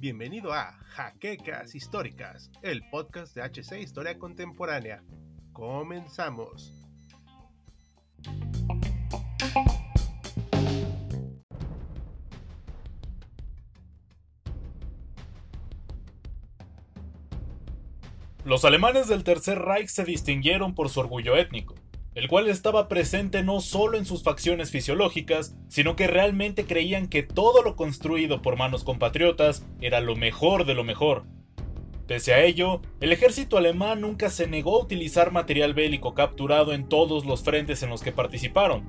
Bienvenido a Jaquecas Históricas, el podcast de HC Historia Contemporánea. Comenzamos. Los alemanes del Tercer Reich se distinguieron por su orgullo étnico, el cual estaba presente no solo en sus facciones fisiológicas, sino que realmente creían que todo lo construido por manos compatriotas era lo mejor de lo mejor. Pese a ello, el ejército alemán nunca se negó a utilizar material bélico capturado en todos los frentes en los que participaron,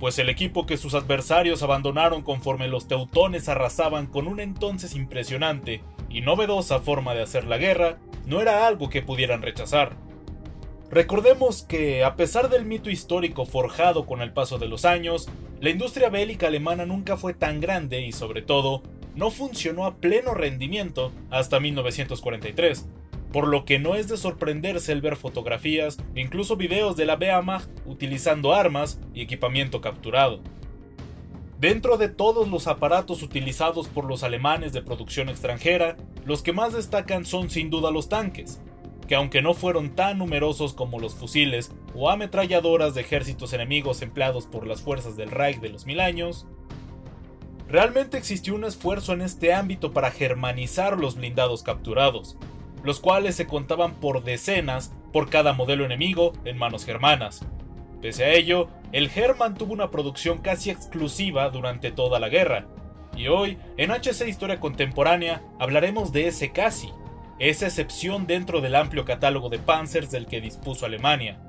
pues el equipo que sus adversarios abandonaron conforme los teutones arrasaban con una entonces impresionante y novedosa forma de hacer la guerra, no era algo que pudieran rechazar. Recordemos que, a pesar del mito histórico forjado con el paso de los años, la industria bélica alemana nunca fue tan grande y, sobre todo, no funcionó a pleno rendimiento hasta 1943, por lo que no es de sorprenderse el ver fotografías e incluso videos de la Wehrmacht utilizando armas y equipamiento capturado. Dentro de todos los aparatos utilizados por los alemanes de producción extranjera, los que más destacan son sin duda los tanques, que aunque no fueron tan numerosos como los fusiles o ametralladoras de ejércitos enemigos empleados por las fuerzas del Reich de los mil años, realmente existió un esfuerzo en este ámbito para germanizar los blindados capturados, los cuales se contaban por decenas por cada modelo enemigo en manos germanas, Pese a ello, el Hermann tuvo una producción casi exclusiva durante toda la guerra, y hoy, en HC Historia Contemporánea, hablaremos de ese casi, esa excepción dentro del amplio catálogo de Panzers del que dispuso Alemania.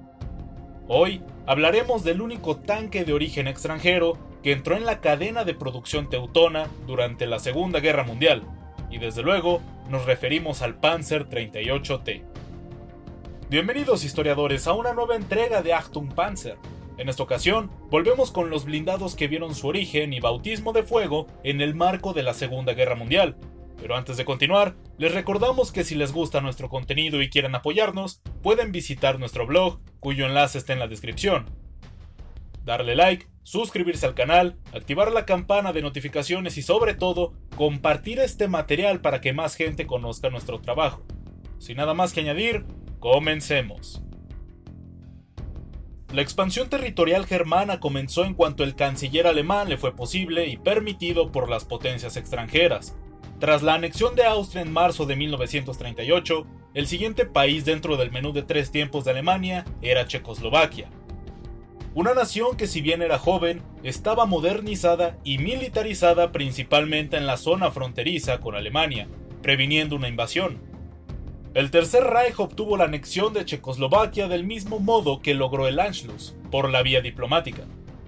Hoy hablaremos del único tanque de origen extranjero que entró en la cadena de producción teutona durante la Segunda Guerra Mundial, y desde luego nos referimos al Panzer 38T. Bienvenidos historiadores a una nueva entrega de Achtung Panzer. En esta ocasión, volvemos con los blindados que vieron su origen y bautismo de fuego en el marco de la Segunda Guerra Mundial. Pero antes de continuar, les recordamos que si les gusta nuestro contenido y quieren apoyarnos, pueden visitar nuestro blog, cuyo enlace está en la descripción. Darle like, suscribirse al canal, activar la campana de notificaciones y sobre todo, compartir este material para que más gente conozca nuestro trabajo. Sin nada más que añadir, Comencemos. La expansión territorial germana comenzó en cuanto el canciller alemán le fue posible y permitido por las potencias extranjeras. Tras la anexión de Austria en marzo de 1938, el siguiente país dentro del menú de tres tiempos de Alemania era Checoslovaquia. Una nación que si bien era joven, estaba modernizada y militarizada principalmente en la zona fronteriza con Alemania, previniendo una invasión. El Tercer Reich obtuvo la anexión de Checoslovaquia del mismo modo que logró el Anschluss, por la vía diplomática.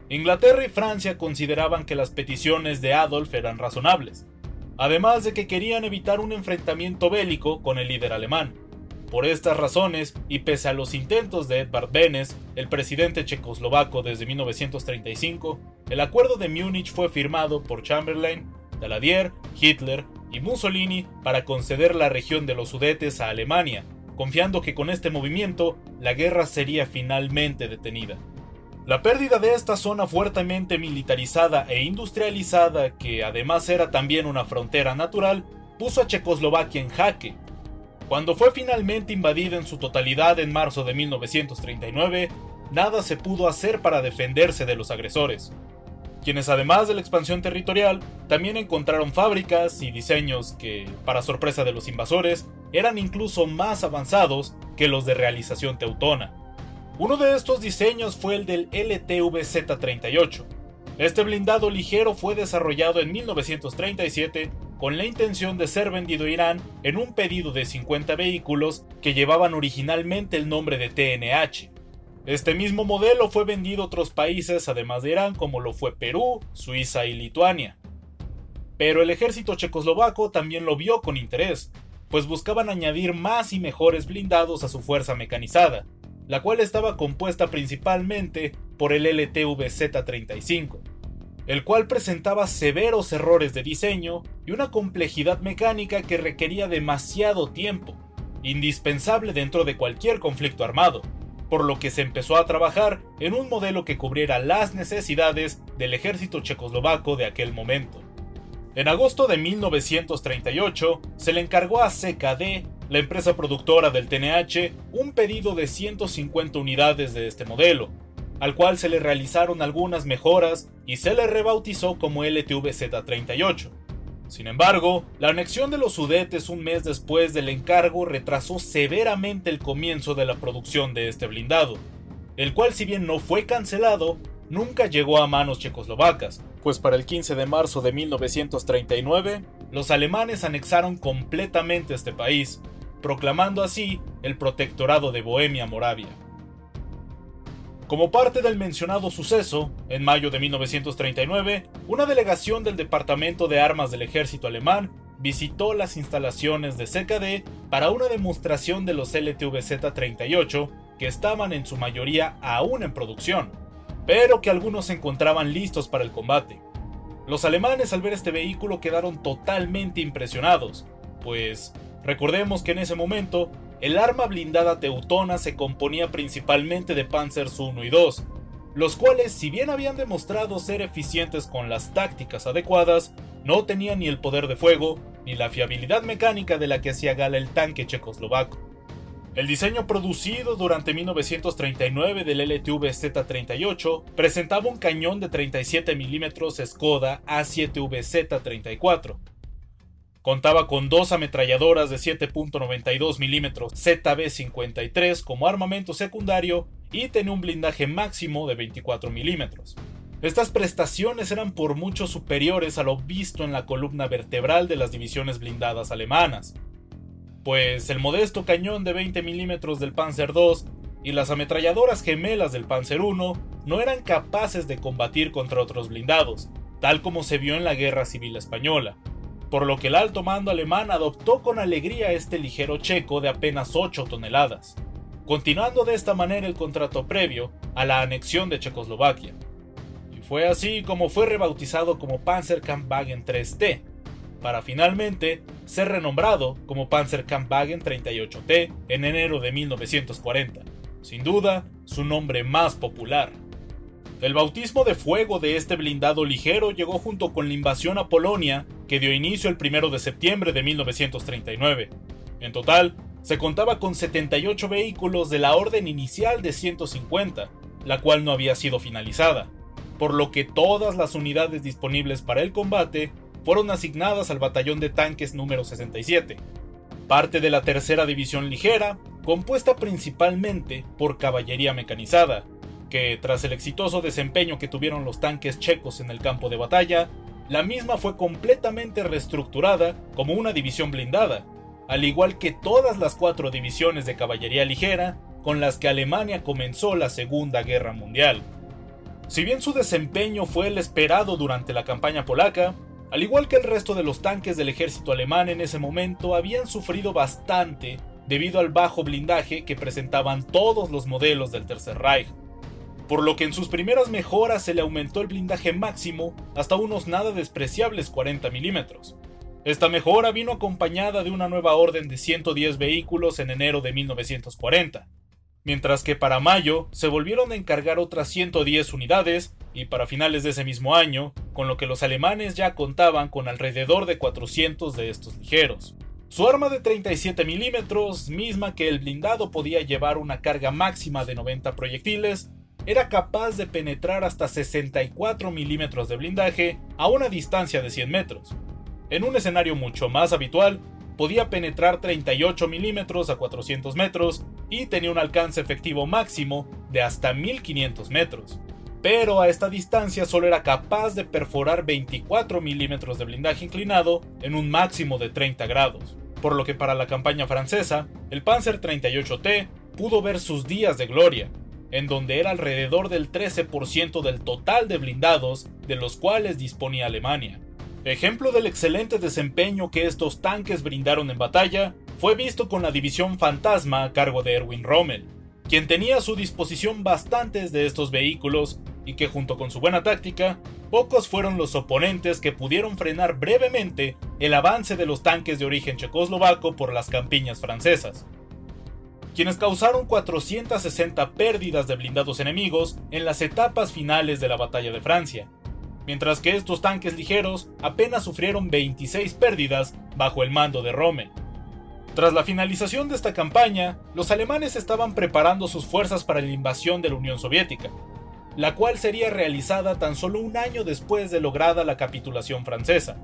Inglaterra y Francia consideraban que las peticiones de Adolf eran razonables, además de que querían evitar un enfrentamiento bélico con el líder alemán. Por estas razones, y pese a los intentos de Edvard Benes, el presidente checoslovaco desde 1935, el acuerdo de Múnich fue firmado por Chamberlain, Daladier, Hitler y Mussolini para conceder la región de los Sudetes a Alemania, confiando que con este movimiento la guerra sería finalmente detenida. La pérdida de esta zona fuertemente militarizada e industrializada, que además era también una frontera natural, puso a Checoslovaquia en jaque. Cuando fue finalmente invadida en su totalidad en marzo de 1939, nada se pudo hacer para defenderse de los agresores quienes además de la expansión territorial, también encontraron fábricas y diseños que, para sorpresa de los invasores, eran incluso más avanzados que los de realización teutona. Uno de estos diseños fue el del LTV-Z38. Este blindado ligero fue desarrollado en 1937 con la intención de ser vendido a Irán en un pedido de 50 vehículos que llevaban originalmente el nombre de TNH. Este mismo modelo fue vendido a otros países además de Irán como lo fue Perú, Suiza y Lituania. Pero el ejército checoslovaco también lo vio con interés, pues buscaban añadir más y mejores blindados a su fuerza mecanizada, la cual estaba compuesta principalmente por el LTV-Z35, el cual presentaba severos errores de diseño y una complejidad mecánica que requería demasiado tiempo, indispensable dentro de cualquier conflicto armado por lo que se empezó a trabajar en un modelo que cubriera las necesidades del ejército checoslovaco de aquel momento. En agosto de 1938 se le encargó a CKD, la empresa productora del TNH, un pedido de 150 unidades de este modelo, al cual se le realizaron algunas mejoras y se le rebautizó como LTV-Z38. Sin embargo, la anexión de los Sudetes un mes después del encargo retrasó severamente el comienzo de la producción de este blindado, el cual si bien no fue cancelado, nunca llegó a manos checoslovacas, pues para el 15 de marzo de 1939, los alemanes anexaron completamente este país, proclamando así el protectorado de Bohemia-Moravia. Como parte del mencionado suceso, en mayo de 1939, una delegación del Departamento de Armas del Ejército Alemán visitó las instalaciones de CKD para una demostración de los LTVZ-38 que estaban en su mayoría aún en producción, pero que algunos se encontraban listos para el combate. Los alemanes al ver este vehículo quedaron totalmente impresionados, pues recordemos que en ese momento el arma blindada teutona se componía principalmente de Panzers 1 y 2, los cuales, si bien habían demostrado ser eficientes con las tácticas adecuadas, no tenían ni el poder de fuego ni la fiabilidad mecánica de la que hacía gala el tanque checoslovaco. El diseño producido durante 1939 del LTV Z38 presentaba un cañón de 37 mm Skoda A7V Z34, Contaba con dos ametralladoras de 7.92 mm ZB-53 como armamento secundario y tenía un blindaje máximo de 24 mm. Estas prestaciones eran por mucho superiores a lo visto en la columna vertebral de las divisiones blindadas alemanas, pues el modesto cañón de 20 mm del Panzer II y las ametralladoras gemelas del Panzer I no eran capaces de combatir contra otros blindados, tal como se vio en la Guerra Civil Española, por lo que el alto mando alemán adoptó con alegría este ligero checo de apenas 8 toneladas, continuando de esta manera el contrato previo a la anexión de Checoslovaquia. Y fue así como fue rebautizado como Panzerkampfwagen 3T, para finalmente ser renombrado como Panzerkampfwagen 38T en enero de 1940, sin duda su nombre más popular. El bautismo de fuego de este blindado ligero llegó junto con la invasión a Polonia, que dio inicio el 1 de septiembre de 1939. En total, se contaba con 78 vehículos de la orden inicial de 150, la cual no había sido finalizada, por lo que todas las unidades disponibles para el combate fueron asignadas al batallón de tanques número 67, parte de la tercera división ligera, compuesta principalmente por caballería mecanizada, que tras el exitoso desempeño que tuvieron los tanques checos en el campo de batalla, la misma fue completamente reestructurada como una división blindada, al igual que todas las cuatro divisiones de caballería ligera con las que Alemania comenzó la Segunda Guerra Mundial. Si bien su desempeño fue el esperado durante la campaña polaca, al igual que el resto de los tanques del ejército alemán en ese momento habían sufrido bastante debido al bajo blindaje que presentaban todos los modelos del Tercer Reich, por lo que en sus primeras mejoras se le aumentó el blindaje máximo hasta unos nada despreciables 40 milímetros. Esta mejora vino acompañada de una nueva orden de 110 vehículos en enero de 1940, mientras que para mayo se volvieron a encargar otras 110 unidades y para finales de ese mismo año, con lo que los alemanes ya contaban con alrededor de 400 de estos ligeros. Su arma de 37 milímetros, misma que el blindado podía llevar una carga máxima de 90 proyectiles, era capaz de penetrar hasta 64 milímetros de blindaje a una distancia de 100 metros. En un escenario mucho más habitual, podía penetrar 38 milímetros a 400 metros y tenía un alcance efectivo máximo de hasta 1500 metros. Pero a esta distancia solo era capaz de perforar 24 milímetros de blindaje inclinado en un máximo de 30 grados, por lo que para la campaña francesa, el Panzer 38T pudo ver sus días de gloria, en donde era alrededor del 13% del total de blindados de los cuales disponía Alemania. Ejemplo del excelente desempeño que estos tanques brindaron en batalla fue visto con la división Fantasma a cargo de Erwin Rommel, quien tenía a su disposición bastantes de estos vehículos y que junto con su buena táctica, pocos fueron los oponentes que pudieron frenar brevemente el avance de los tanques de origen checoslovaco por las campiñas francesas. Quienes causaron 460 pérdidas de blindados enemigos en las etapas finales de la batalla de Francia, mientras que estos tanques ligeros apenas sufrieron 26 pérdidas bajo el mando de Rommel. Tras la finalización de esta campaña, los alemanes estaban preparando sus fuerzas para la invasión de la Unión Soviética, la cual sería realizada tan solo un año después de lograda la capitulación francesa.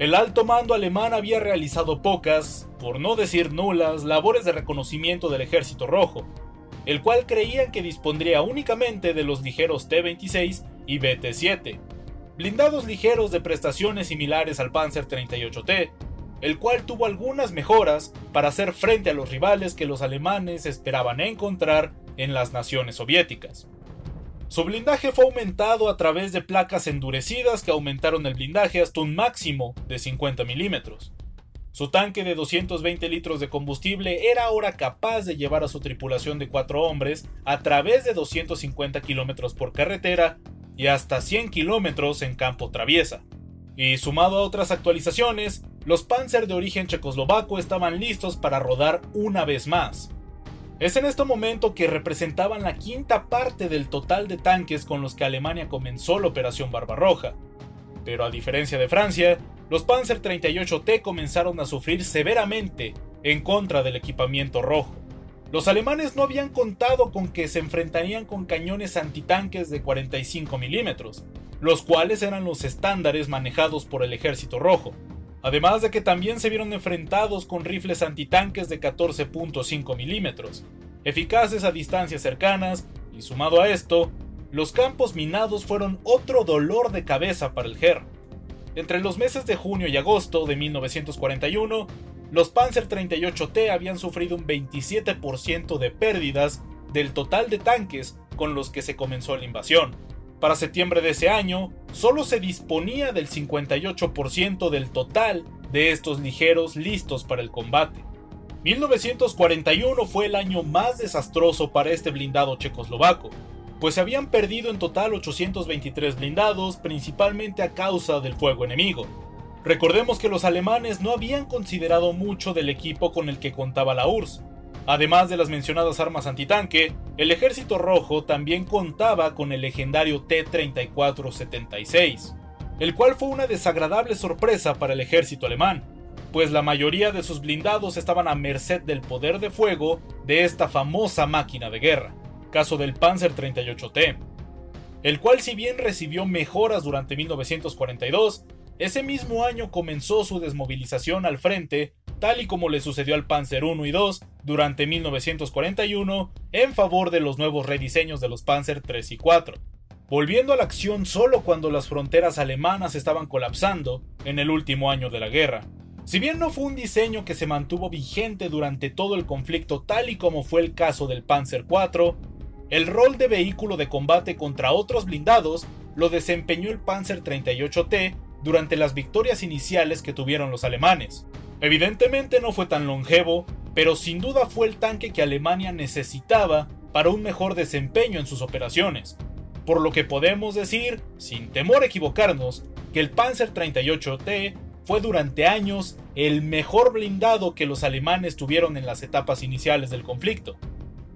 El alto mando alemán había realizado pocas, por no decir nulas, labores de reconocimiento del ejército rojo, el cual creían que dispondría únicamente de los ligeros T-26 y BT-7, blindados ligeros de prestaciones similares al Panzer 38T, el cual tuvo algunas mejoras para hacer frente a los rivales que los alemanes esperaban encontrar en las naciones soviéticas. Su blindaje fue aumentado a través de placas endurecidas que aumentaron el blindaje hasta un máximo de 50 milímetros. Su tanque de 220 litros de combustible era ahora capaz de llevar a su tripulación de cuatro hombres a través de 250 kilómetros por carretera y hasta 100 kilómetros en campo traviesa. Y sumado a otras actualizaciones, los Panzer de origen checoslovaco estaban listos para rodar una vez más. Es en este momento que representaban la quinta parte del total de tanques con los que Alemania comenzó la Operación Barbarroja. Pero a diferencia de Francia, los Panzer 38T comenzaron a sufrir severamente en contra del equipamiento rojo. Los alemanes no habían contado con que se enfrentarían con cañones antitanques de 45 milímetros, los cuales eran los estándares manejados por el ejército rojo, además de que también se vieron enfrentados con rifles antitanques de 14.5 milímetros, eficaces a distancias cercanas, y sumado a esto, los campos minados fueron otro dolor de cabeza para el GER. Entre los meses de junio y agosto de 1941, los Panzer 38T habían sufrido un 27% de pérdidas del total de tanques con los que se comenzó la invasión. Para septiembre de ese año, solo se disponía del 58% del total de estos ligeros listos para el combate. 1941 fue el año más desastroso para este blindado checoslovaco, pues se habían perdido en total 823 blindados principalmente a causa del fuego enemigo. Recordemos que los alemanes no habían considerado mucho del equipo con el que contaba la URSS, Además de las mencionadas armas antitanque, el ejército rojo también contaba con el legendario T-3476, el cual fue una desagradable sorpresa para el ejército alemán, pues la mayoría de sus blindados estaban a merced del poder de fuego de esta famosa máquina de guerra, caso del Panzer 38T, el cual si bien recibió mejoras durante 1942, ese mismo año comenzó su desmovilización al frente tal y como le sucedió al Panzer I y II durante 1941 en favor de los nuevos rediseños de los Panzer III y IV, volviendo a la acción solo cuando las fronteras alemanas estaban colapsando en el último año de la guerra. Si bien no fue un diseño que se mantuvo vigente durante todo el conflicto tal y como fue el caso del Panzer IV, el rol de vehículo de combate contra otros blindados lo desempeñó el Panzer 38T durante las victorias iniciales que tuvieron los alemanes, Evidentemente no fue tan longevo, pero sin duda fue el tanque que Alemania necesitaba para un mejor desempeño en sus operaciones, por lo que podemos decir, sin temor a equivocarnos, que el Panzer 38T fue durante años el mejor blindado que los alemanes tuvieron en las etapas iniciales del conflicto.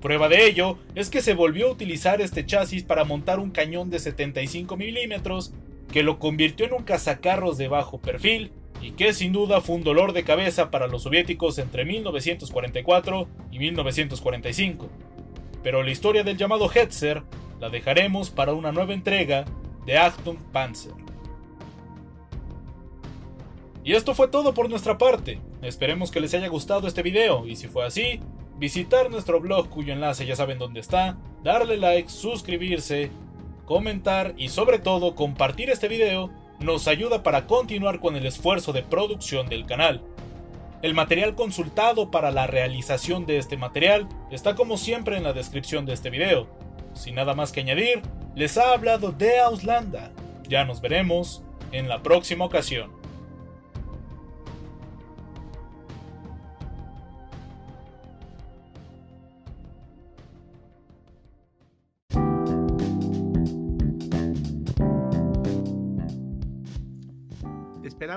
Prueba de ello es que se volvió a utilizar este chasis para montar un cañón de 75 milímetros que lo convirtió en un cazacarros de bajo perfil y que sin duda fue un dolor de cabeza para los soviéticos entre 1944 y 1945. Pero la historia del llamado Hetzer la dejaremos para una nueva entrega de Achtung Panzer. Y esto fue todo por nuestra parte. Esperemos que les haya gustado este video y si fue así, visitar nuestro blog cuyo enlace ya saben dónde está, darle like, suscribirse, comentar y sobre todo compartir este video nos ayuda para continuar con el esfuerzo de producción del canal. El material consultado para la realización de este material está como siempre en la descripción de este video. Sin nada más que añadir, les ha hablado de Auslanda. Ya nos veremos en la próxima ocasión.